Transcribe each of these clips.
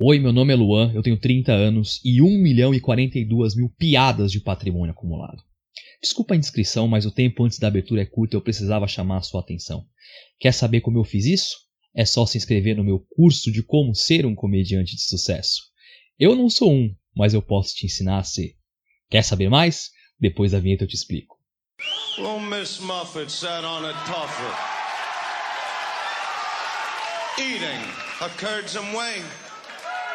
Oi, meu nome é Luan, eu tenho 30 anos e 1 milhão e 42 mil piadas de patrimônio acumulado. Desculpa a indiscrição, mas o tempo antes da abertura é curto e eu precisava chamar a sua atenção. Quer saber como eu fiz isso? É só se inscrever no meu curso de como ser um comediante de sucesso. Eu não sou um, mas eu posso te ensinar a ser. Quer saber mais? Depois da vinheta eu te explico. Well, Miss Muffet sat on a tuffet, eating a curds and whey.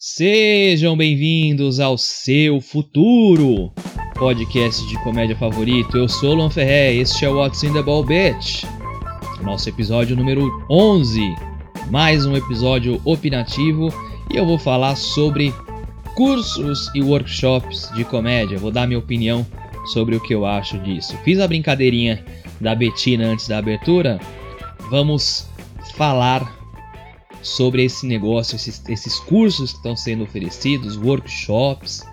Sejam bem-vindos ao seu futuro podcast de comédia favorito. Eu sou Luan Ferré, este é o What's in the Ball Bitch. Nosso episódio número 11, mais um episódio opinativo e eu vou falar sobre cursos e workshops de comédia. Vou dar minha opinião sobre o que eu acho disso. Fiz a brincadeirinha da Betina antes da abertura. Vamos falar sobre esse negócio, esses, esses cursos que estão sendo oferecidos, workshops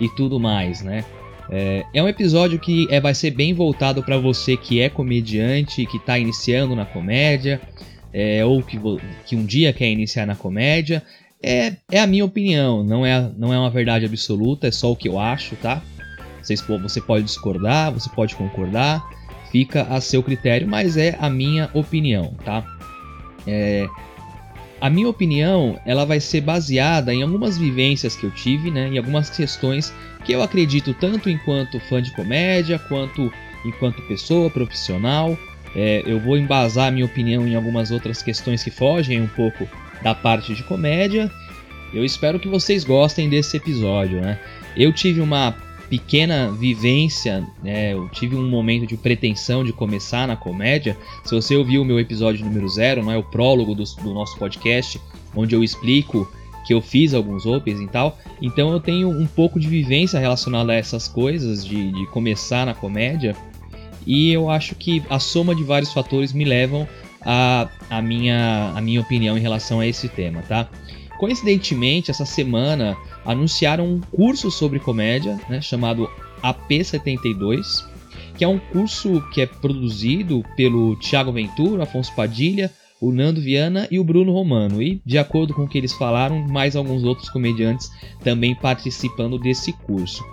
e tudo mais, né? É, é um episódio que é, vai ser bem voltado para você que é comediante, que está iniciando na comédia, é, ou que, que um dia quer iniciar na comédia. É, é a minha opinião, não é, não é uma verdade absoluta, é só o que eu acho, tá? Vocês, você pode discordar, você pode concordar, fica a seu critério, mas é a minha opinião, tá? É, a minha opinião, ela vai ser baseada em algumas vivências que eu tive, né, em algumas questões que eu acredito tanto enquanto fã de comédia quanto enquanto pessoa profissional. É, eu vou embasar a minha opinião em algumas outras questões que fogem um pouco da parte de comédia. Eu espero que vocês gostem desse episódio, né? Eu tive uma pequena vivência, né, eu tive um momento de pretensão de começar na comédia. Se você ouviu o meu episódio número zero, não é o prólogo do, do nosso podcast, onde eu explico que eu fiz alguns opens e tal. Então eu tenho um pouco de vivência relacionada a essas coisas, de, de começar na comédia. E eu acho que a soma de vários fatores me levam a, a, minha, a minha opinião em relação a esse tema, tá? Coincidentemente, essa semana anunciaram um curso sobre comédia, né, chamado AP72, que é um curso que é produzido pelo Thiago Ventura, Afonso Padilha, o Nando Viana e o Bruno Romano. E, de acordo com o que eles falaram, mais alguns outros comediantes também participando desse curso.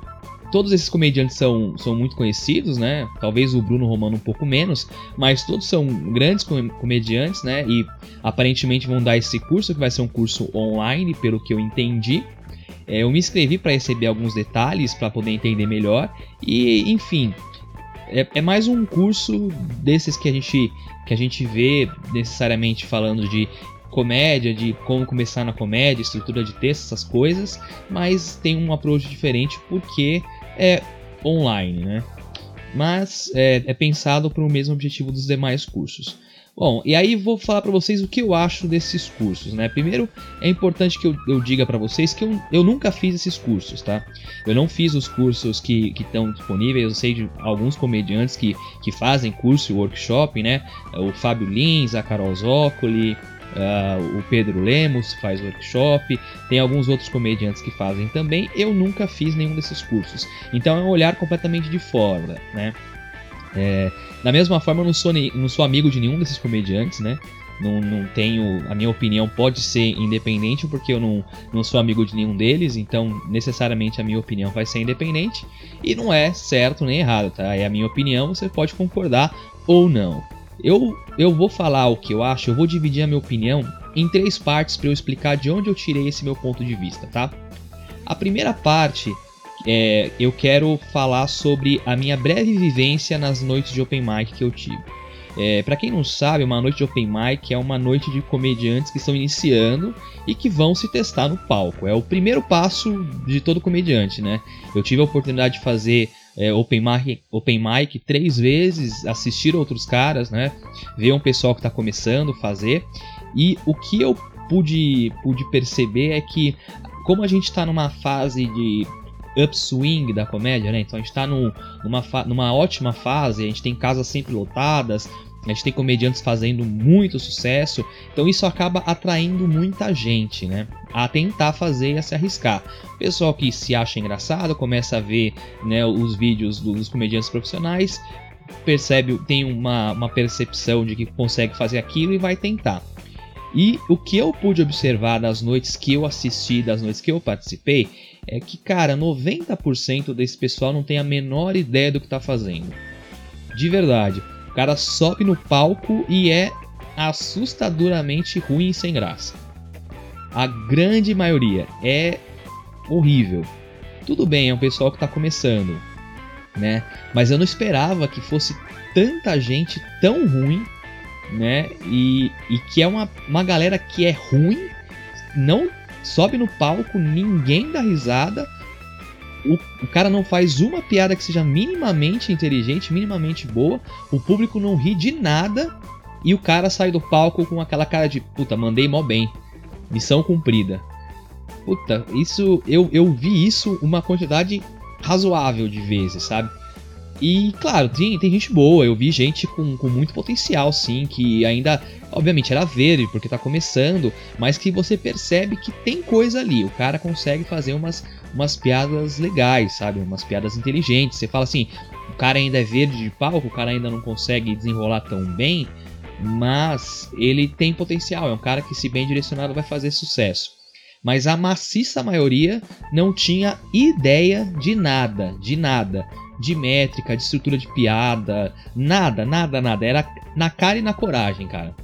Todos esses comediantes são, são muito conhecidos, né? Talvez o Bruno Romano um pouco menos, mas todos são grandes comediantes, né? E aparentemente vão dar esse curso, que vai ser um curso online, pelo que eu entendi. É, eu me inscrevi para receber alguns detalhes para poder entender melhor e, enfim, é, é, mais um curso desses que a gente que a gente vê necessariamente falando de comédia, de como começar na comédia, estrutura de texto, essas coisas, mas tem um approach diferente porque é online, né? Mas é, é pensado para o mesmo objetivo dos demais cursos. Bom, e aí vou falar para vocês o que eu acho desses cursos, né? Primeiro, é importante que eu, eu diga para vocês que eu, eu nunca fiz esses cursos, tá? Eu não fiz os cursos que estão disponíveis, eu sei de alguns comediantes que, que fazem curso e workshop, né? O Fábio Lins, a Carol Zócoli, uh, o Pedro Lemos faz workshop, tem alguns outros comediantes que fazem também. Eu nunca fiz nenhum desses cursos, então é um olhar completamente de fora, né? É, da mesma forma, eu não sou, não sou amigo de nenhum desses comediantes, né? Não, não tenho. A minha opinião pode ser independente, porque eu não, não sou amigo de nenhum deles, então necessariamente a minha opinião vai ser independente. E não é certo nem errado, tá? É a minha opinião, você pode concordar ou não. Eu, eu vou falar o que eu acho, eu vou dividir a minha opinião em três partes para eu explicar de onde eu tirei esse meu ponto de vista, tá? A primeira parte é, eu quero falar sobre a minha breve vivência nas noites de open mic que eu tive. É, para quem não sabe, uma noite de open mic é uma noite de comediantes que estão iniciando e que vão se testar no palco. É o primeiro passo de todo comediante, né? Eu tive a oportunidade de fazer é, open, mic, open mic três vezes, assistir outros caras, né? Ver um pessoal que está começando a fazer. E o que eu pude, pude perceber é que, como a gente está numa fase de upswing da comédia, né? Então a gente está num, numa, numa ótima fase, a gente tem casas sempre lotadas, a gente tem comediantes fazendo muito sucesso, então isso acaba atraindo muita gente, né? A tentar fazer e a se arriscar. Pessoal que se acha engraçado começa a ver né, os vídeos dos comediantes profissionais, percebe, tem uma, uma percepção de que consegue fazer aquilo e vai tentar. E o que eu pude observar das noites que eu assisti, das noites que eu participei, é que, cara, 90% desse pessoal não tem a menor ideia do que está fazendo. De verdade cara sobe no palco e é assustadoramente ruim e sem graça. A grande maioria é horrível. Tudo bem, é um pessoal que está começando, né? Mas eu não esperava que fosse tanta gente tão ruim, né? E, e que é uma, uma galera que é ruim, não sobe no palco, ninguém dá risada o, o cara não faz uma piada que seja minimamente inteligente, minimamente boa, o público não ri de nada e o cara sai do palco com aquela cara de puta, mandei mó bem. Missão cumprida. Puta, isso eu, eu vi isso uma quantidade razoável de vezes, sabe? E claro, tem, tem gente boa, eu vi gente com, com muito potencial, sim, que ainda, obviamente, era verde porque tá começando, mas que você percebe que tem coisa ali. O cara consegue fazer umas, umas piadas legais, sabe? Umas piadas inteligentes. Você fala assim, o cara ainda é verde de palco, o cara ainda não consegue desenrolar tão bem, mas ele tem potencial, é um cara que, se bem direcionado, vai fazer sucesso. Mas a maciça maioria não tinha ideia de nada, de nada de métrica, de estrutura de piada, nada, nada, nada. Era na cara e na coragem, cara.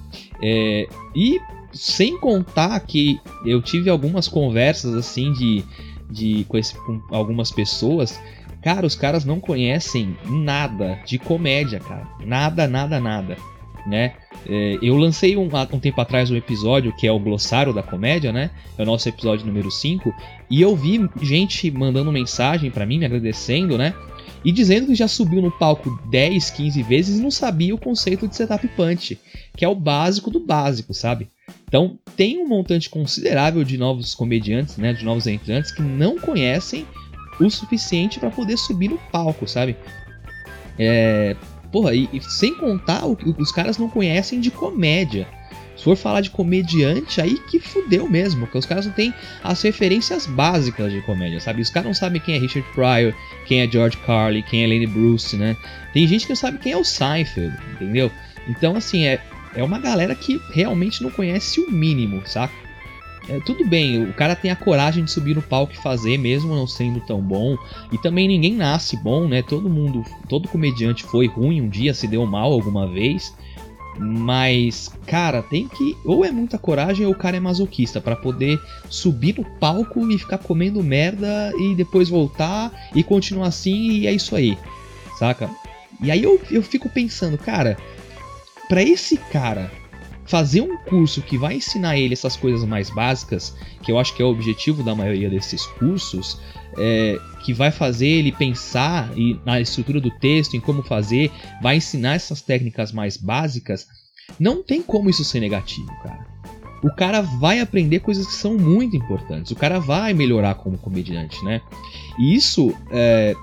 É, e sem contar que eu tive algumas conversas assim de, de com, esse, com algumas pessoas. Cara, os caras não conhecem nada de comédia, cara. Nada, nada, nada. Né? É, eu lancei um, um, tempo atrás um episódio que é o Glossário da Comédia, né? É o nosso episódio número 5. E eu vi gente mandando mensagem para mim, me agradecendo, né? E dizendo que já subiu no palco 10, 15 vezes e não sabia o conceito de setup punch, que é o básico do básico, sabe? Então tem um montante considerável de novos comediantes, né, de novos entrantes que não conhecem o suficiente para poder subir no palco, sabe? É, porra, e, e sem contar o que os caras não conhecem de comédia. Se for falar de comediante, aí que fudeu mesmo, porque os caras não têm as referências básicas de comédia, sabe? Os caras não sabem quem é Richard Pryor, quem é George Carlin, quem é Lenny Bruce, né? Tem gente que não sabe quem é o Seinfeld, entendeu? Então, assim, é, é uma galera que realmente não conhece o mínimo, saca? É, tudo bem, o cara tem a coragem de subir no palco e fazer, mesmo não sendo tão bom. E também ninguém nasce bom, né? Todo mundo, todo comediante foi ruim um dia, se deu mal alguma vez. Mas, cara, tem que. Ou é muita coragem ou o cara é masoquista para poder subir no palco e ficar comendo merda e depois voltar e continuar assim e é isso aí, saca? E aí eu, eu fico pensando, cara, para esse cara fazer um curso que vai ensinar ele essas coisas mais básicas, que eu acho que é o objetivo da maioria desses cursos, é, que vai fazer ele pensar e na estrutura do texto, em como fazer, vai ensinar essas técnicas mais básicas, não tem como isso ser negativo, cara. O cara vai aprender coisas que são muito importantes. O cara vai melhorar como comediante, né? E isso é,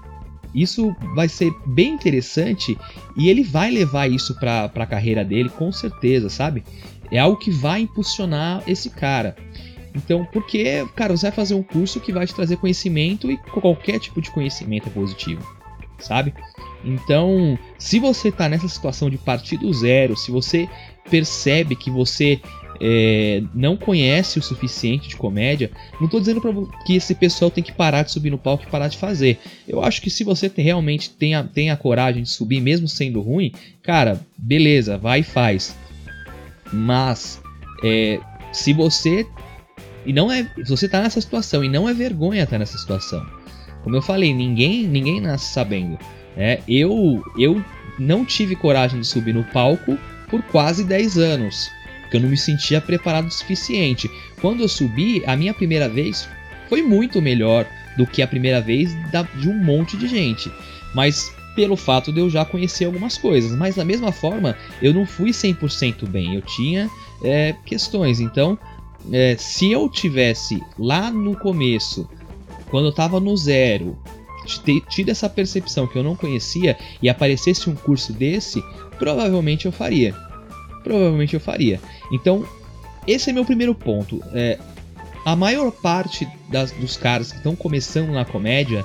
isso vai ser bem interessante e ele vai levar isso para a carreira dele com certeza, sabe? É algo que vai impulsionar esse cara. Então, porque, cara, você vai fazer um curso que vai te trazer conhecimento e qualquer tipo de conhecimento é positivo, sabe? Então, se você está nessa situação de partir do zero, se você percebe que você é, não conhece o suficiente de comédia, não estou dizendo pra, que esse pessoal tem que parar de subir no palco e parar de fazer. Eu acho que se você tem, realmente tem a, tem a coragem de subir, mesmo sendo ruim, cara, beleza, vai e faz. Mas, é, se você e não é. Se você tá nessa situação e não é vergonha estar tá nessa situação. Como eu falei, ninguém ninguém nasce sabendo. Né? Eu, eu não tive coragem de subir no palco por quase 10 anos. Porque eu não me sentia preparado o suficiente. Quando eu subi, a minha primeira vez foi muito melhor do que a primeira vez de um monte de gente. Mas pelo fato de eu já conhecer algumas coisas. Mas da mesma forma, eu não fui 100% bem. Eu tinha é, questões. Então, é, se eu tivesse lá no começo, quando eu estava no zero, tido essa percepção que eu não conhecia e aparecesse um curso desse, provavelmente eu faria. Provavelmente eu faria. Então, esse é meu primeiro ponto. É, a maior parte das, dos caras que estão começando na comédia,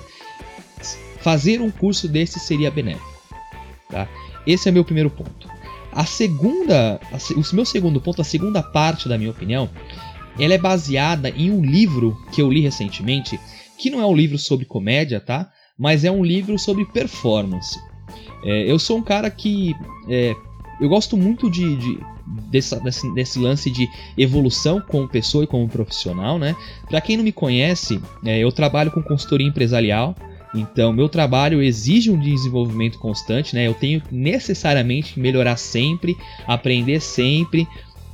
fazer um curso desse seria benéfico. Tá? Esse é meu primeiro ponto. A segunda, a, o meu segundo ponto, a segunda parte da minha opinião, ela é baseada em um livro que eu li recentemente, que não é um livro sobre comédia, tá? Mas é um livro sobre performance. É, eu sou um cara que é, eu gosto muito de, de desse, desse, desse, lance de evolução como pessoa e como profissional, né? Para quem não me conhece, é, eu trabalho com consultoria empresarial. Então, meu trabalho exige um desenvolvimento constante, né? Eu tenho necessariamente que melhorar sempre, aprender sempre.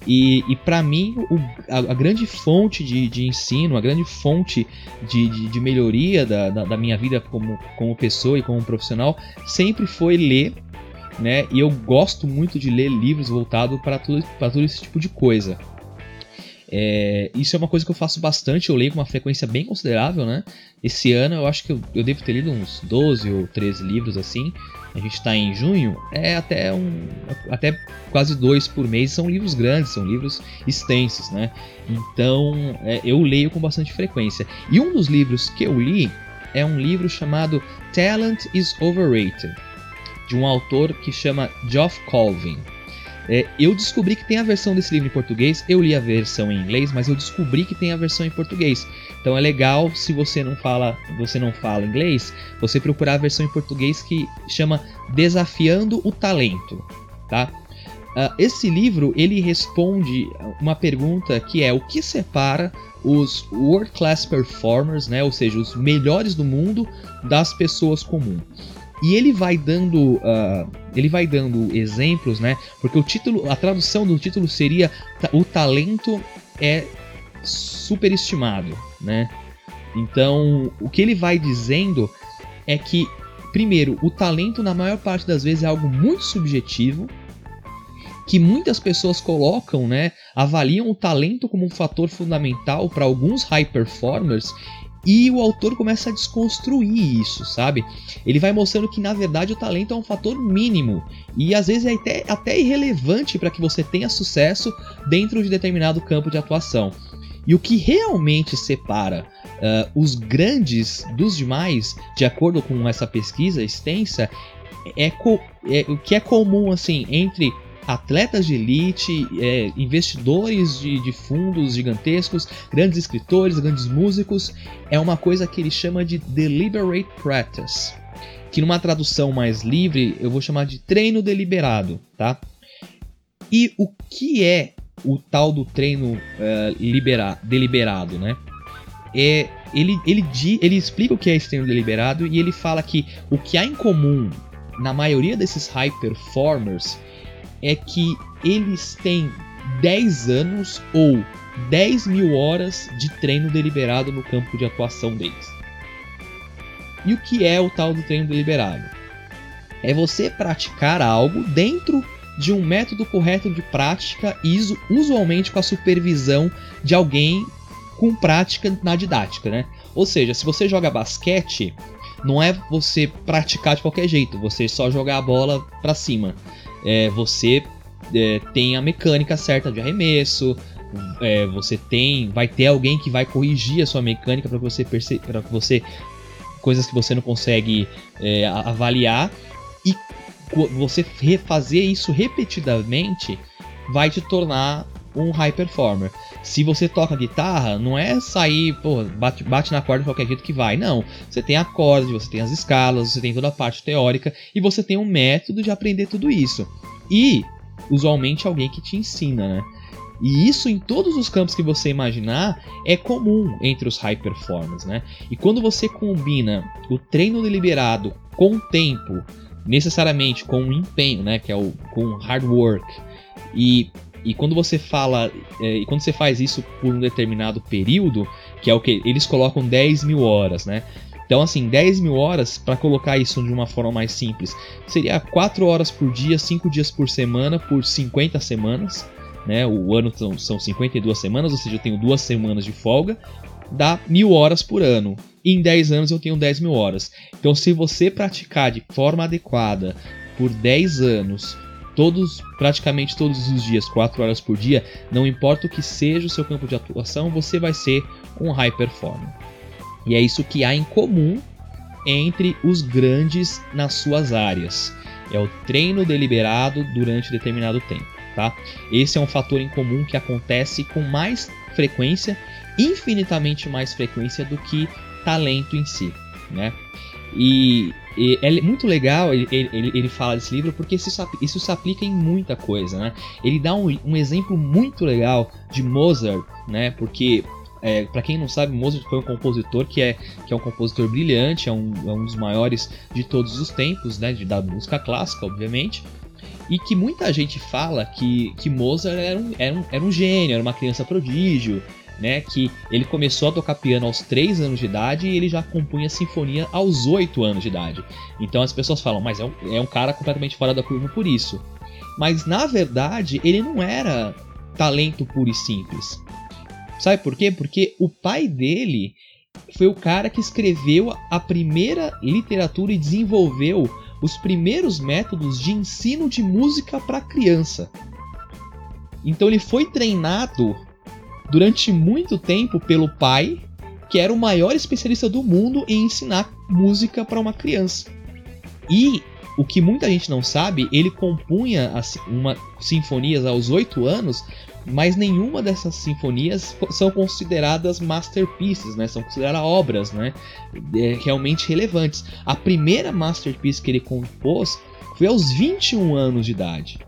E, e para mim, o, a, a, grande fonte de, de, ensino, a grande fonte de, de, de melhoria da, da, da, minha vida como, como pessoa e como profissional sempre foi ler né? E eu gosto muito de ler livros voltados para todo, todo esse tipo de coisa. É, isso é uma coisa que eu faço bastante, eu leio com uma frequência bem considerável, né? Esse ano eu acho que eu, eu devo ter lido uns 12 ou 13 livros assim. A gente está em junho, é até um. até quase dois por mês. São livros grandes, são livros extensos, né? Então é, eu leio com bastante frequência. E um dos livros que eu li é um livro chamado Talent is Overrated de um autor que chama Geoff Colvin. É, eu descobri que tem a versão desse livro em português, eu li a versão em inglês, mas eu descobri que tem a versão em português. Então é legal se você não fala, você não fala inglês, você procurar a versão em português que chama Desafiando o Talento, tá? Uh, esse livro ele responde uma pergunta que é o que separa os world class performers, né, ou seja, os melhores do mundo das pessoas comuns. E ele vai dando, uh, ele vai dando exemplos, né? Porque o título, a tradução do título seria o talento é superestimado, né? Então, o que ele vai dizendo é que, primeiro, o talento na maior parte das vezes é algo muito subjetivo, que muitas pessoas colocam, né, avaliam o talento como um fator fundamental para alguns high performers e o autor começa a desconstruir isso, sabe? Ele vai mostrando que na verdade o talento é um fator mínimo e às vezes é até, até irrelevante para que você tenha sucesso dentro de determinado campo de atuação. E o que realmente separa uh, os grandes dos demais, de acordo com essa pesquisa extensa, é, é o que é comum assim entre atletas de elite, é, investidores de, de, fundos gigantescos, grandes escritores, grandes músicos, é uma coisa que ele chama de deliberate practice, que numa tradução mais livre eu vou chamar de treino deliberado, tá? E o que é o tal do treino uh, libera, deliberado, né? É, ele, ele, ele explica o que é esse treino deliberado e ele fala que o que há em comum na maioria desses high performers é que eles têm 10 anos ou 10 mil horas de treino deliberado no campo de atuação deles. E o que é o tal do treino deliberado? É você praticar algo dentro de um método correto de prática e usualmente com a supervisão de alguém com prática na didática, né? Ou seja, se você joga basquete, não é você praticar de qualquer jeito, você só jogar a bola para cima é, você é, tem a mecânica certa de arremesso, é, você tem, vai ter alguém que vai corrigir a sua mecânica para você para você coisas que você não consegue é, avaliar. E você refazer isso repetidamente vai te tornar um high performer. Se você toca guitarra, não é sair, pô, bate, bate na corda de qualquer jeito que vai. Não. Você tem acorde, você tem as escalas, você tem toda a parte teórica e você tem um método de aprender tudo isso. E, usualmente, alguém que te ensina, né? E isso em todos os campos que você imaginar é comum entre os high performers, né? E quando você combina o treino deliberado com o tempo, necessariamente com o empenho, né, que é o com hard work, e e quando você fala, é, e quando você faz isso por um determinado período, que é o que eles colocam 10 mil horas, né? Então, assim, 10 mil horas, para colocar isso de uma forma mais simples, seria 4 horas por dia, 5 dias por semana, por 50 semanas. né? O ano são, são 52 semanas, ou seja, eu tenho duas semanas de folga, dá mil horas por ano. E em 10 anos eu tenho 10 mil horas. Então, se você praticar de forma adequada por 10 anos, todos, praticamente todos os dias, 4 horas por dia, não importa o que seja o seu campo de atuação, você vai ser um high performer. E é isso que há em comum entre os grandes nas suas áreas. É o treino deliberado durante determinado tempo, tá? Esse é um fator em comum que acontece com mais frequência, infinitamente mais frequência do que talento em si, né? E, e é muito legal ele, ele, ele fala desse livro porque isso, isso se aplica em muita coisa, né? Ele dá um, um exemplo muito legal de Mozart, né? Porque é, para quem não sabe, Mozart foi um compositor que é, que é um compositor brilhante, é um, é um dos maiores de todos os tempos, né, de, da música clássica, obviamente. E que muita gente fala que, que Mozart era um, era, um, era um gênio, era uma criança prodígio, né, que ele começou a tocar piano aos 3 anos de idade e ele já compunha sinfonia aos 8 anos de idade. Então as pessoas falam, mas é um, é um cara completamente fora da curva por isso. Mas na verdade, ele não era talento puro e simples. Sabe por quê? Porque o pai dele foi o cara que escreveu a primeira literatura e desenvolveu os primeiros métodos de ensino de música para criança. Então ele foi treinado durante muito tempo pelo pai, que era o maior especialista do mundo em ensinar música para uma criança. E o que muita gente não sabe, ele compunha uma sinfonias aos 8 anos mas nenhuma dessas sinfonias são consideradas masterpieces, né? São consideradas obras, né? É, realmente relevantes. A primeira masterpiece que ele compôs foi aos 21 anos de idade.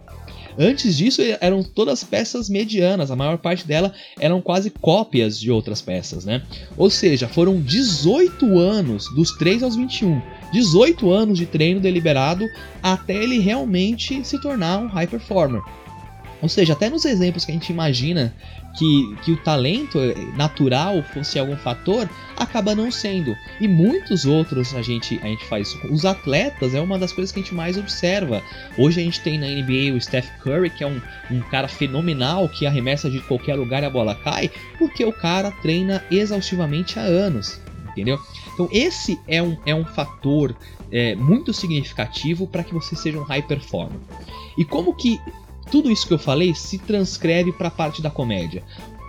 Antes disso eram todas peças medianas, a maior parte dela eram quase cópias de outras peças, né? Ou seja, foram 18 anos, dos 3 aos 21, 18 anos de treino deliberado até ele realmente se tornar um high performer. Ou seja, até nos exemplos que a gente imagina que, que o talento natural fosse algum fator, acaba não sendo. E muitos outros a gente, a gente faz isso. Os atletas é uma das coisas que a gente mais observa. Hoje a gente tem na NBA o Steph Curry, que é um, um cara fenomenal que arremessa de qualquer lugar e a bola cai, porque o cara treina exaustivamente há anos. Entendeu? Então, esse é um, é um fator é, muito significativo para que você seja um high performer. E como que tudo isso que eu falei se transcreve para a parte da comédia.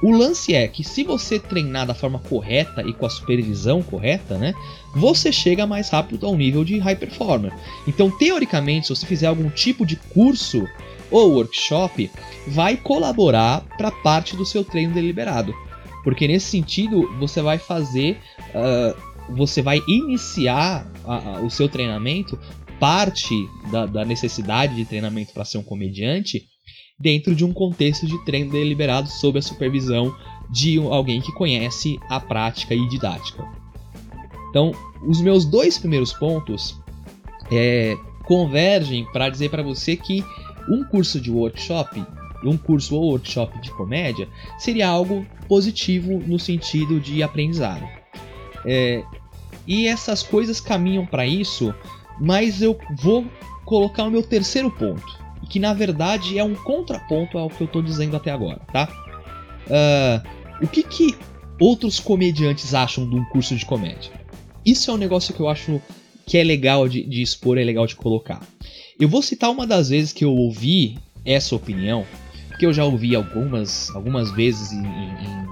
O lance é que se você treinar da forma correta e com a supervisão correta, né, você chega mais rápido ao nível de high performer. Então, teoricamente, se você fizer algum tipo de curso ou workshop, vai colaborar para parte do seu treino deliberado. Porque nesse sentido, você vai fazer, uh, você vai iniciar a, a, o seu treinamento parte da, da necessidade de treinamento para ser um comediante dentro de um contexto de treino deliberado sob a supervisão de alguém que conhece a prática e didática. Então, os meus dois primeiros pontos é, convergem para dizer para você que um curso de workshop, um curso ou workshop de comédia, seria algo positivo no sentido de aprendizado. É, e essas coisas caminham para isso mas eu vou colocar o meu terceiro ponto, que na verdade é um contraponto ao que eu estou dizendo até agora, tá? Uh, o que, que outros comediantes acham de um curso de comédia? Isso é um negócio que eu acho que é legal de, de expor, é legal de colocar. Eu vou citar uma das vezes que eu ouvi essa opinião, que eu já ouvi algumas, algumas vezes em, em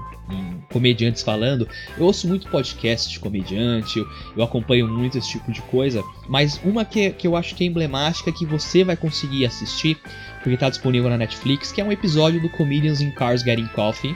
comediantes falando. Eu ouço muito podcast de comediante, eu, eu, acompanho muito esse tipo de coisa, mas uma que, que eu acho que é emblemática, que você vai conseguir assistir, porque está disponível na Netflix, que é um episódio do Comedians in Cars Getting Coffee,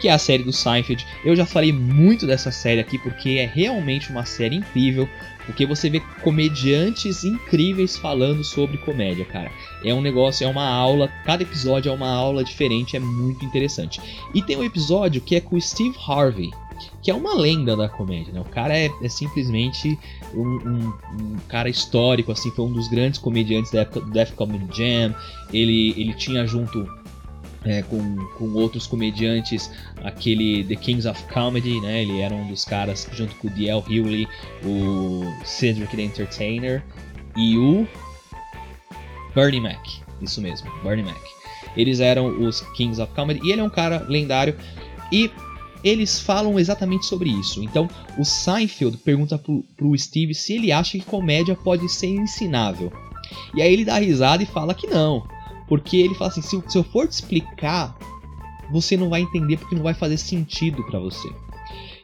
que é a série do Seinfeld. Eu já falei muito dessa série aqui porque é realmente uma série incrível, porque você vê comediantes incríveis falando sobre comédia, cara. É um negócio, é uma aula, cada episódio é uma aula diferente, é muito interessante. E tem um episódio que é com o Steve Harvey, que é uma lenda da comédia, né? O cara é, é simplesmente um, um, um, cara histórico, assim, foi um dos grandes comediantes da época do Def Comedy Jam. Ele, ele tinha junto é, com, com outros comediantes, aquele The Kings of Comedy, né? Ele era um dos caras junto com o D.L. Hewley, o Cedric the Entertainer e o Bernie Mac. Isso mesmo, Bernie Mac. Eles eram os Kings of Comedy e ele é um cara lendário e eles falam exatamente sobre isso. Então, o Seinfeld pergunta pro, pro Steve se ele acha que comédia pode ser ensinável. E aí ele dá risada e fala que não. Porque ele fala assim: se, se eu for te explicar, você não vai entender porque não vai fazer sentido para você.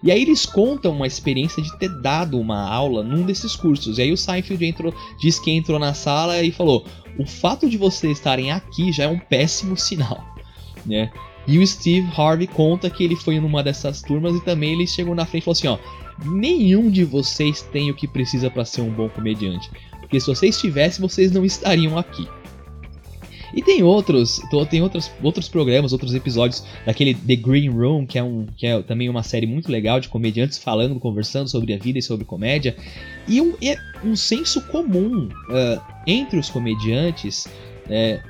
E aí eles contam uma experiência de ter dado uma aula num desses cursos. E aí o Seinfeld entrou, diz que entrou na sala e falou: "O fato de vocês estarem aqui já é um péssimo sinal", né? E o Steve Harvey conta que ele foi numa dessas turmas e também ele chegou na frente e falou assim, ó: "Nenhum de vocês tem o que precisa para ser um bom comediante, porque se vocês tivessem, vocês não estariam aqui". E tem outros, tem outros, outros programas, outros episódios daquele The Green Room, que é, um, que é também uma série muito legal de comediantes falando, conversando sobre a vida e sobre comédia. E um, é um senso comum uh, entre os comediantes, é,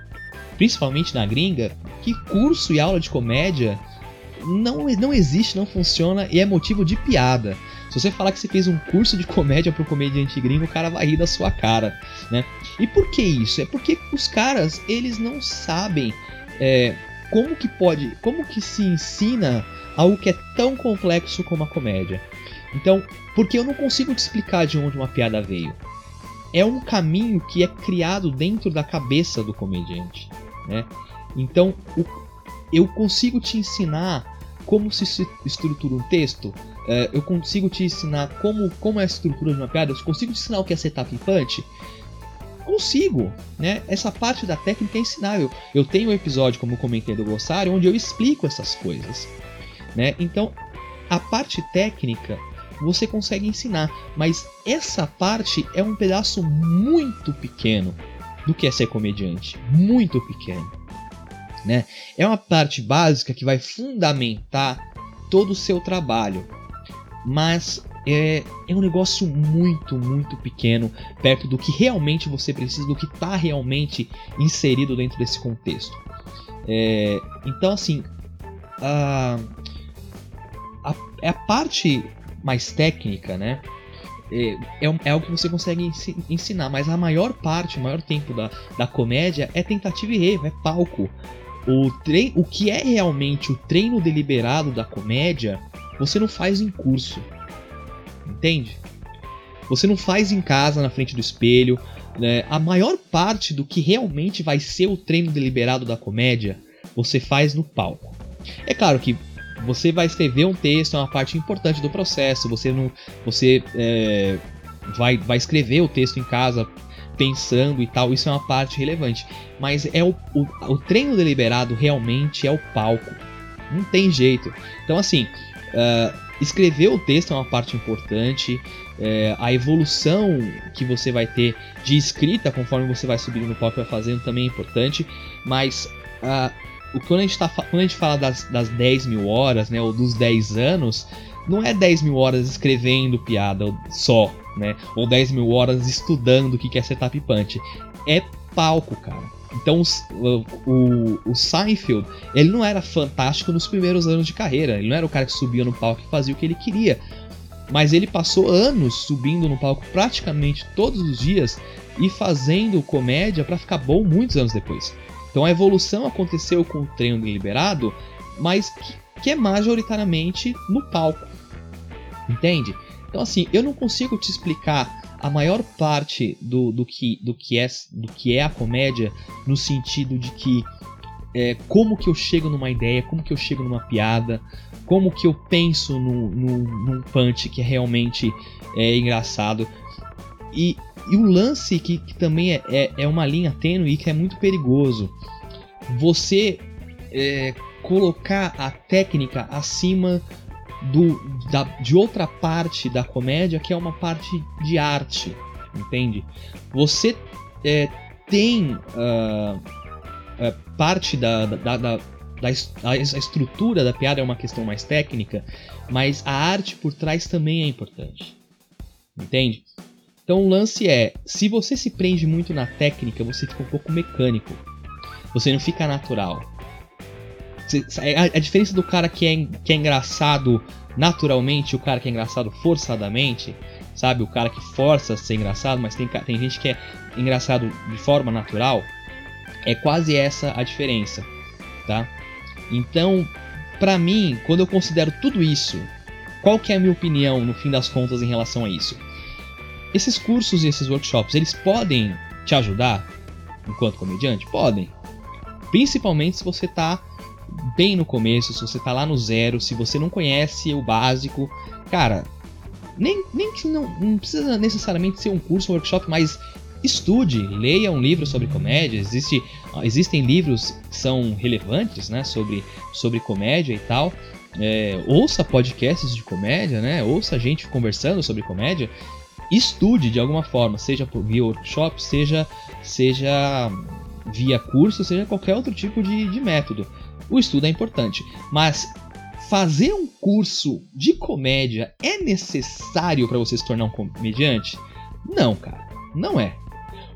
principalmente na gringa, que curso e aula de comédia não, não existe, não funciona e é motivo de piada. Se você falar que você fez um curso de comédia pro comediante gringo, o cara vai rir da sua cara, né? E por que isso? É porque os caras, eles não sabem é, como que pode, como que se ensina algo que é tão complexo como a comédia. Então, porque eu não consigo te explicar de onde uma piada veio. É um caminho que é criado dentro da cabeça do comediante, né? Então, o, eu consigo te ensinar como se estrutura um texto, é, eu consigo te ensinar como, como é a estrutura de uma piada, eu consigo te ensinar o que é setup e punch. Consigo, né? Essa parte da técnica é ensinável. Eu tenho um episódio, como eu comentei do glossário, onde eu explico essas coisas, né? Então, a parte técnica você consegue ensinar, mas essa parte é um pedaço muito pequeno do que é ser comediante, muito pequeno né? É uma parte básica que vai fundamentar todo o seu trabalho, mas é, é um negócio muito, muito pequeno perto do que realmente você precisa, do que está realmente inserido dentro desse contexto. É, então, assim, a, a, é a parte mais técnica, né? É, é, é algo que você consegue ensinar, mas a maior parte, o maior tempo da, da comédia é tentativa e erro, é palco. O, treino, o que é realmente o treino deliberado da comédia, você não faz em curso. Entende? Você não faz em casa, na frente do espelho. Né? A maior parte do que realmente vai ser o treino deliberado da comédia, você faz no palco. É claro que você vai escrever um texto, é uma parte importante do processo. Você não, você é, vai, vai escrever o texto em casa pensando e tal, isso é uma parte relevante. Mas é o, o, o treino deliberado realmente é o palco. Não tem jeito. Então, assim, uh, escrever o texto é uma parte importante. Uh, a evolução que você vai ter de escrita conforme você vai subindo no palco e vai fazendo também é importante. Mas uh, quando, a gente tá, quando a gente fala das, das 10 mil horas, né, ou dos 10 anos, não é 10 mil horas escrevendo piada só, né? Ou 10 mil horas estudando o que é setup punch. É palco, cara. Então o, o, o, Seinfeld, ele não era fantástico nos primeiros anos de carreira. Ele não era o cara que subia no palco e fazia o que ele queria. Mas ele passou anos subindo no palco praticamente todos os dias e fazendo comédia para ficar bom muitos anos depois. Então a evolução aconteceu com o treino deliberado, mas que, que é majoritariamente no palco. Entende? Então, assim, eu não consigo te explicar a maior parte do, do, que, do, que, é, do que é a comédia no sentido de que é, como que eu chego numa ideia, como que eu chego numa piada, como que eu penso no, no, num punch que é realmente é, engraçado. E, e o lance que, que também é, é, é, uma linha tênue e que é muito perigoso. Você é, colocar a técnica acima do, da, de outra parte da comédia que é uma parte de arte, entende? Você é, tem uh, uh, parte da, da, da, da a estrutura da piada é uma questão mais técnica, mas a arte por trás também é importante, entende? Então o lance é, se você se prende muito na técnica, você fica um pouco mecânico, você não fica natural. A, a diferença do cara que é, que é engraçado naturalmente, o cara que é engraçado forçadamente, sabe? O cara que força a ser engraçado, mas tem, tem gente que é engraçado de forma natural. É quase essa a diferença. tá? Então, para mim, quando eu considero tudo isso, qual que é a minha opinião no fim das contas em relação a isso? Esses cursos e esses workshops, eles podem te ajudar enquanto comediante? Podem. Principalmente se você tá bem no começo, se você tá lá no zero, se você não conhece o básico. Cara, nem, nem que não, não precisa necessariamente ser um curso, um workshop, mas estude, leia um livro sobre comédia. Existe, existem livros que são relevantes né, sobre, sobre comédia e tal. É, ouça podcasts de comédia, né? Ouça gente conversando sobre comédia. Estude de alguma forma, seja por via workshop, seja, seja via curso, seja qualquer outro tipo de, de método. O estudo é importante, mas fazer um curso de comédia é necessário para você se tornar um comediante? Não, cara, não é.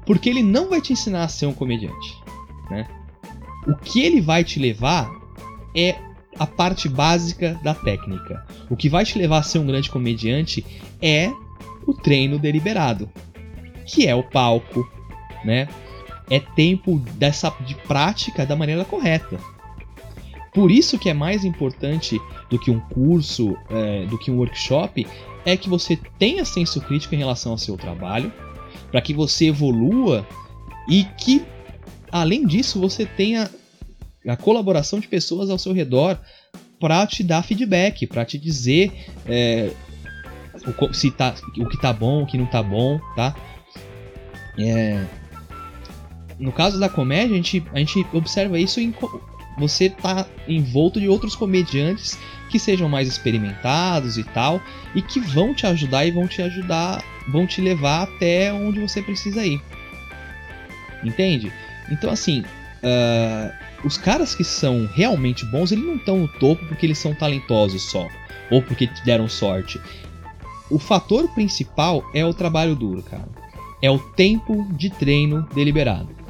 Porque ele não vai te ensinar a ser um comediante, né? O que ele vai te levar é a parte básica da técnica. O que vai te levar a ser um grande comediante é o treino deliberado, que é o palco, né? É tempo dessa de prática da maneira correta. Por isso que é mais importante do que um curso, é, do que um workshop, é que você tenha senso crítico em relação ao seu trabalho, para que você evolua e que, além disso, você tenha a colaboração de pessoas ao seu redor para te dar feedback, para te dizer é, o, se tá, o que tá bom, o que não tá bom, tá? É, no caso da comédia, a gente, a gente observa isso em você tá envolto de outros comediantes que sejam mais experimentados e tal, e que vão te ajudar e vão te ajudar vão te levar até onde você precisa ir. Entende? Então, assim, uh, os caras que são realmente bons, eles não estão no topo porque eles são talentosos só, ou porque deram sorte. O fator principal é o trabalho duro, cara. É o tempo de treino deliberado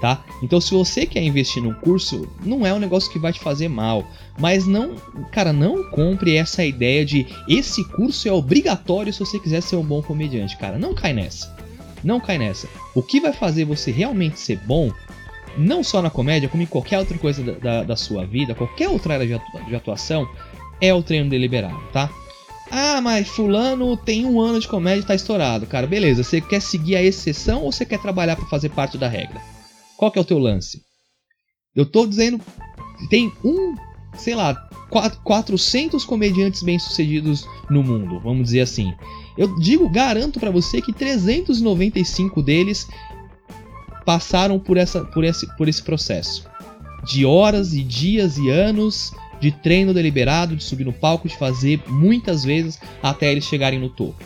tá? Então se você quer investir num curso, não é um negócio que vai te fazer mal, mas não, cara, não compre essa ideia de esse curso é obrigatório se você quiser ser um bom comediante, cara, não cai nessa. Não cai nessa. O que vai fazer você realmente ser bom, não só na comédia, como em qualquer outra coisa da, da, da sua vida, qualquer outra área de atuação, é o treino deliberado, tá? Ah, mas fulano tem um ano de comédia e tá estourado. Cara, beleza. Você quer seguir a exceção ou você quer trabalhar para fazer parte da regra? Qual que é o teu lance? Eu tô dizendo tem um, sei lá, 400 comediantes bem-sucedidos no mundo, vamos dizer assim. Eu digo, garanto para você que 395 deles passaram por, essa, por, esse, por esse processo. De horas e dias e anos de treino deliberado, de subir no palco, de fazer muitas vezes até eles chegarem no topo.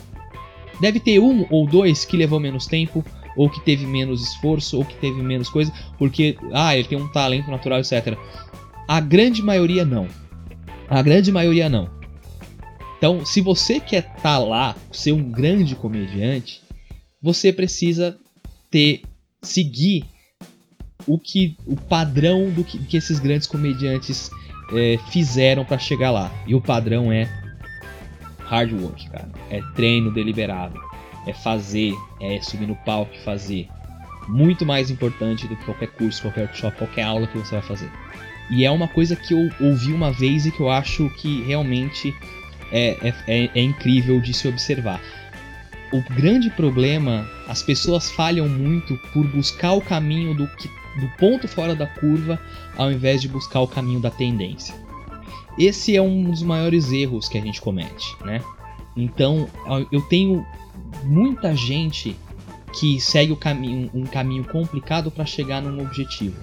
Deve ter um ou dois que levou menos tempo, ou que teve menos esforço, ou que teve menos coisa, porque, ah, ele tem um talento natural, etc. A grande maioria não. A grande maioria não. Então, se você quer estar tá lá, ser um grande comediante, você precisa ter seguir o que o padrão do que, que esses grandes comediantes é, fizeram para chegar lá. E o padrão é hard work, cara. É treino deliberado é fazer, é subir no palco e fazer. Muito mais importante do que qualquer curso, qualquer workshop, qualquer aula que você vai fazer. E é uma coisa que eu ouvi uma vez e que eu acho que realmente é, é, é, é incrível de se observar. O grande problema, as pessoas falham muito por buscar o caminho do, do ponto fora da curva ao invés de buscar o caminho da tendência. Esse é um dos maiores erros que a gente comete, né? Então, eu tenho muita gente que segue o caminho, um caminho complicado para chegar num objetivo.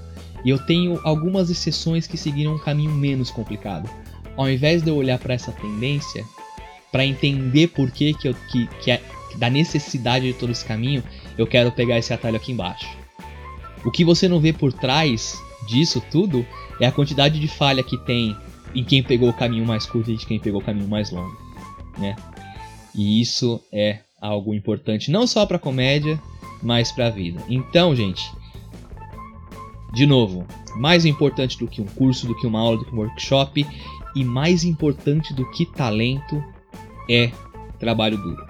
E eu tenho algumas exceções que seguiram um caminho menos complicado. Ao invés de eu olhar para essa tendência, para entender por que, que, eu, que, que é, da necessidade de todo esse caminho, eu quero pegar esse atalho aqui embaixo. O que você não vê por trás disso tudo é a quantidade de falha que tem em quem pegou o caminho mais curto e de quem pegou o caminho mais longo, né? E isso é algo importante não só para comédia, mas para a vida. Então, gente, de novo, mais importante do que um curso, do que uma aula, do que um workshop e mais importante do que talento é trabalho duro.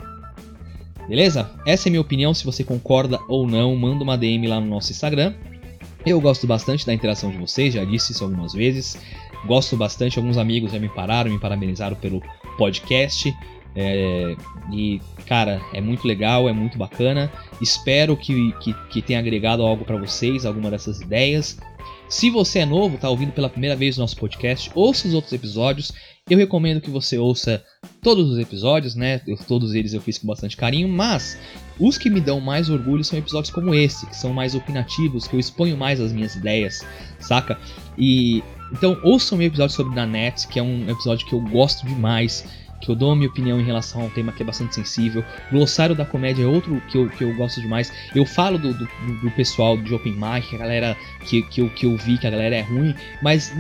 Beleza? Essa é a minha opinião. Se você concorda ou não, manda uma DM lá no nosso Instagram. Eu gosto bastante da interação de vocês, já disse isso algumas vezes. Gosto bastante, alguns amigos já me pararam, me parabenizaram pelo podcast. É, e, cara, é muito legal, é muito bacana. Espero que, que, que tenha agregado algo para vocês, alguma dessas ideias. Se você é novo, está ouvindo pela primeira vez o nosso podcast, ouça os outros episódios. Eu recomendo que você ouça todos os episódios, né? Eu, todos eles eu fiz com bastante carinho, mas os que me dão mais orgulho são episódios como esse, que são mais opinativos, que eu exponho mais as minhas ideias, saca? E então ouçam o meu episódio sobre Nanette, que é um episódio que eu gosto demais que eu dou a minha opinião em relação ao tema que é bastante sensível. Glossário da comédia é outro que eu, que eu gosto demais. Eu falo do, do, do pessoal de Open Mic, a galera que, que, eu, que eu vi que a galera é ruim, mas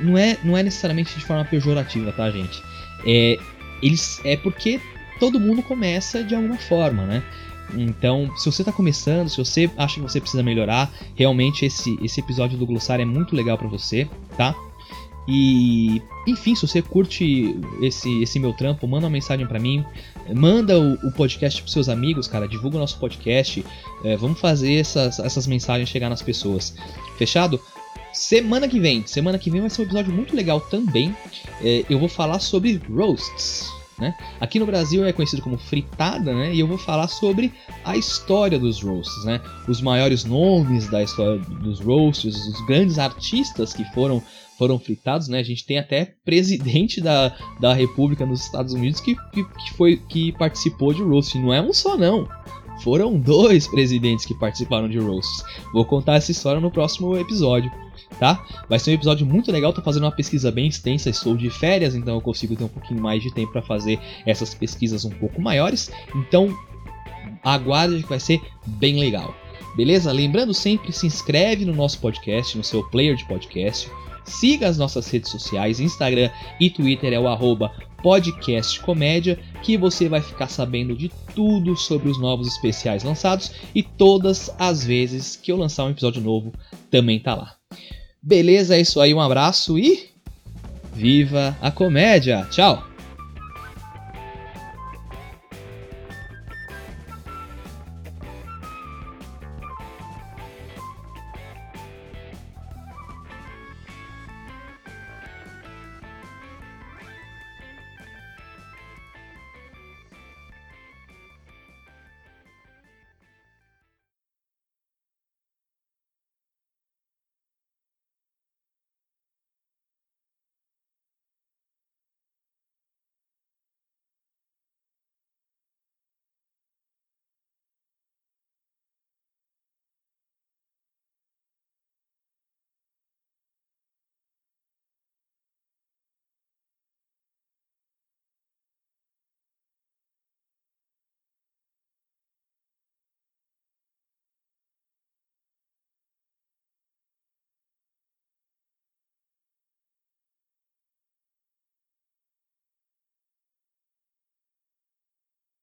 não é, não é necessariamente de forma pejorativa, tá, gente? É, eles, é porque todo mundo começa de alguma forma, né? Então, se você está começando, se você acha que você precisa melhorar, realmente esse, esse episódio do Glossário é muito legal para você, tá? E, enfim, se você curte esse, esse meu trampo, manda uma mensagem para mim, manda o, o, podcast pros seus amigos, cara, divulga o nosso podcast, é, vamos fazer essas, essas mensagens chegar nas pessoas. Fechado? Semana que vem, semana que vem vai ser um episódio muito legal também. É, eu vou falar sobre roasts. Né? Aqui no Brasil é conhecido como fritada, né? E eu vou falar sobre a história dos roasts, né? Os maiores nomes da história dos roasts, os grandes artistas que foram foram fritados, né? A gente tem até presidente da, da República nos Estados Unidos que, que, que foi que participou de roast. Não é um só não. Foram dois presidentes que participaram de roasts. Vou contar essa história no próximo episódio tá? Vai ser um episódio muito legal, tô fazendo uma pesquisa bem extensa, estou de férias, então eu consigo ter um pouquinho mais de tempo para fazer essas pesquisas um pouco maiores. Então, aguarde que vai ser bem legal. Beleza? Lembrando sempre, se inscreve no nosso podcast, no seu player de podcast. Siga as nossas redes sociais, Instagram e Twitter é o arroba podcastcomédia, que você vai ficar sabendo de tudo sobre os novos especiais lançados e todas as vezes que eu lançar um episódio novo também tá lá. Beleza, é isso aí, um abraço e viva a comédia. Tchau.